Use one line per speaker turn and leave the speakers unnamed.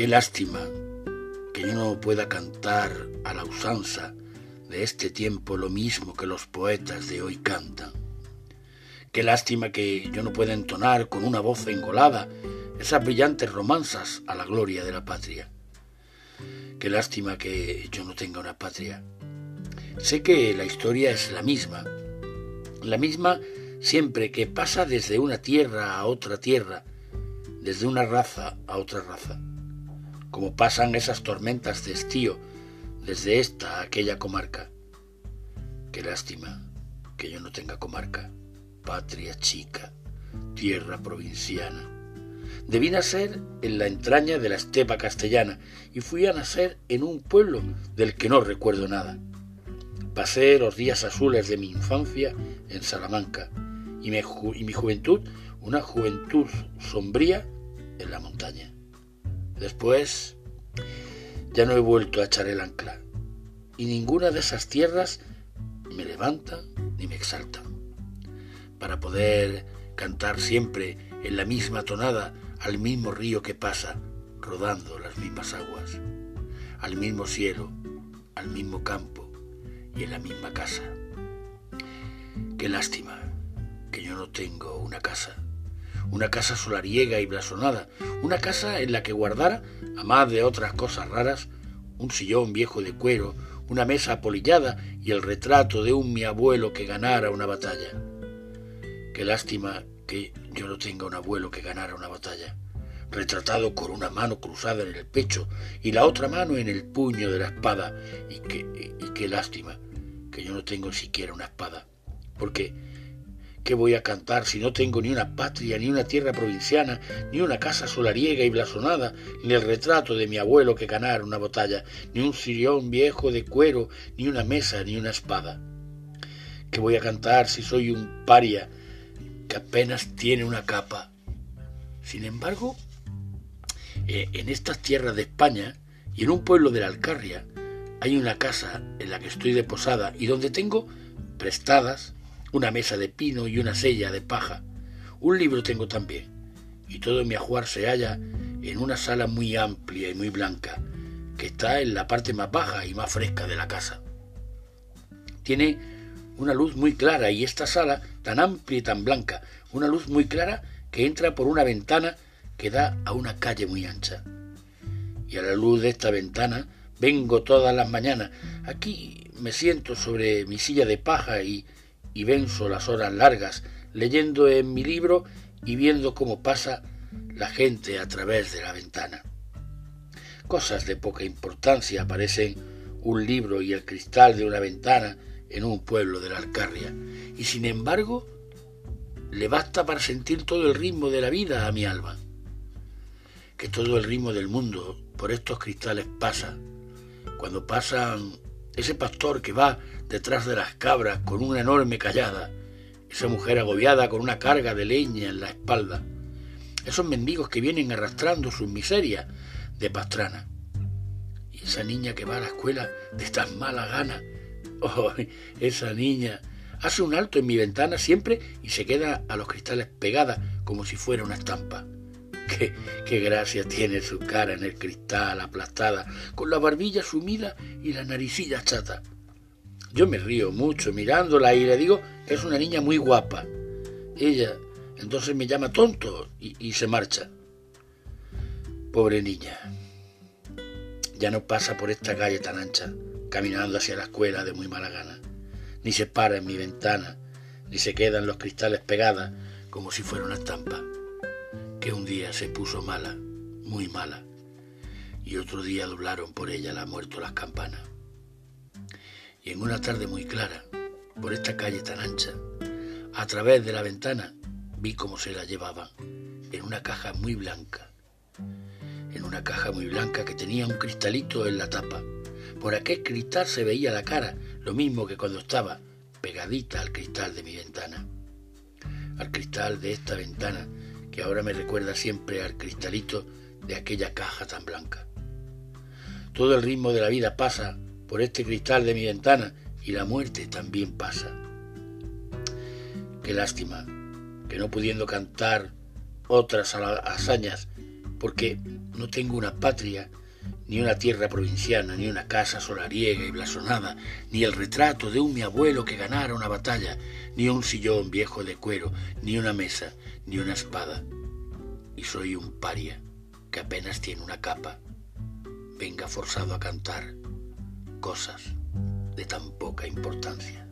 Qué lástima que yo no pueda cantar a la usanza de este tiempo lo mismo que los poetas de hoy cantan. Qué lástima que yo no pueda entonar con una voz engolada esas brillantes romanzas a la gloria de la patria. Qué lástima que yo no tenga una patria. Sé que la historia es la misma, la misma siempre que pasa desde una tierra a otra tierra, desde una raza a otra raza, como pasan esas tormentas de estío desde esta a aquella comarca. Qué lástima que yo no tenga comarca, patria chica, tierra provinciana. Debí nacer en la entraña de la estepa castellana y fui a nacer en un pueblo del que no recuerdo nada. Pasé los días azules de mi infancia en Salamanca y, y mi juventud una juventud sombría en la montaña. Después ya no he vuelto a echar el ancla y ninguna de esas tierras me levanta ni me exalta. Para poder cantar siempre en la misma tonada al mismo río que pasa, rodando las mismas aguas, al mismo cielo, al mismo campo y en la misma casa. Qué lástima que yo no tengo una casa, una casa solariega y blasonada, una casa en la que guardara, a más de otras cosas raras, un sillón viejo de cuero, una mesa apolillada y el retrato de un mi abuelo que ganara una batalla. Qué lástima que yo no tenga un abuelo que ganara una batalla, retratado con una mano cruzada en el pecho y la otra mano en el puño de la espada, y, y qué lástima que yo no tengo siquiera una espada, porque ¿Qué voy a cantar si no tengo ni una patria, ni una tierra provinciana, ni una casa solariega y blasonada, ni el retrato de mi abuelo que ganara una batalla, ni un sillón viejo de cuero, ni una mesa, ni una espada? ¿Qué voy a cantar si soy un paria que apenas tiene una capa? Sin embargo, eh, en estas tierras de España y en un pueblo de la Alcarria hay una casa en la que estoy de posada y donde tengo prestadas una mesa de pino y una sella de paja. Un libro tengo también, y todo mi ajuar se halla en una sala muy amplia y muy blanca, que está en la parte más baja y más fresca de la casa. Tiene una luz muy clara y esta sala, tan amplia y tan blanca, una luz muy clara que entra por una ventana que da a una calle muy ancha. Y a la luz de esta ventana vengo todas las mañanas. Aquí me siento sobre mi silla de paja y y venzo las horas largas leyendo en mi libro y viendo cómo pasa la gente a través de la ventana. Cosas de poca importancia aparecen un libro y el cristal de una ventana en un pueblo de la Alcarria, y sin embargo le basta para sentir todo el ritmo de la vida a mi alma. Que todo el ritmo del mundo por estos cristales pasa, cuando pasan ese pastor que va detrás de las cabras con una enorme callada, esa mujer agobiada con una carga de leña en la espalda, esos mendigos que vienen arrastrando sus miserias de pastrana, y esa niña que va a la escuela de tan mala gana, oh, esa niña hace un alto en mi ventana siempre y se queda a los cristales pegada como si fuera una estampa. Qué, gracia tiene su cara en el cristal aplastada, con la barbilla sumida y la naricilla chata. Yo me río mucho mirándola y le digo que es una niña muy guapa. Ella entonces me llama tonto y, y se marcha. Pobre niña. Ya no pasa por esta calle tan ancha, caminando hacia la escuela de muy mala gana. Ni se para en mi ventana, ni se queda en los cristales pegada como si fuera una estampa. Que un día se puso mala, muy mala, y otro día doblaron por ella la muerto las campanas y en una tarde muy clara, por esta calle tan ancha, a través de la ventana vi cómo se la llevaban, en una caja muy blanca, en una caja muy blanca que tenía un cristalito en la tapa. Por aquel cristal se veía la cara, lo mismo que cuando estaba pegadita al cristal de mi ventana, al cristal de esta ventana que ahora me recuerda siempre al cristalito de aquella caja tan blanca. Todo el ritmo de la vida pasa por este cristal de mi ventana y la muerte también pasa. Qué lástima que no pudiendo cantar otras hazañas porque no tengo una patria, ni una tierra provinciana, ni una casa solariega y blasonada, ni el retrato de un mi abuelo que ganara una batalla, ni un sillón viejo de cuero, ni una mesa, ni una espada. Y soy un paria que apenas tiene una capa, venga forzado a cantar cosas de tan poca importancia.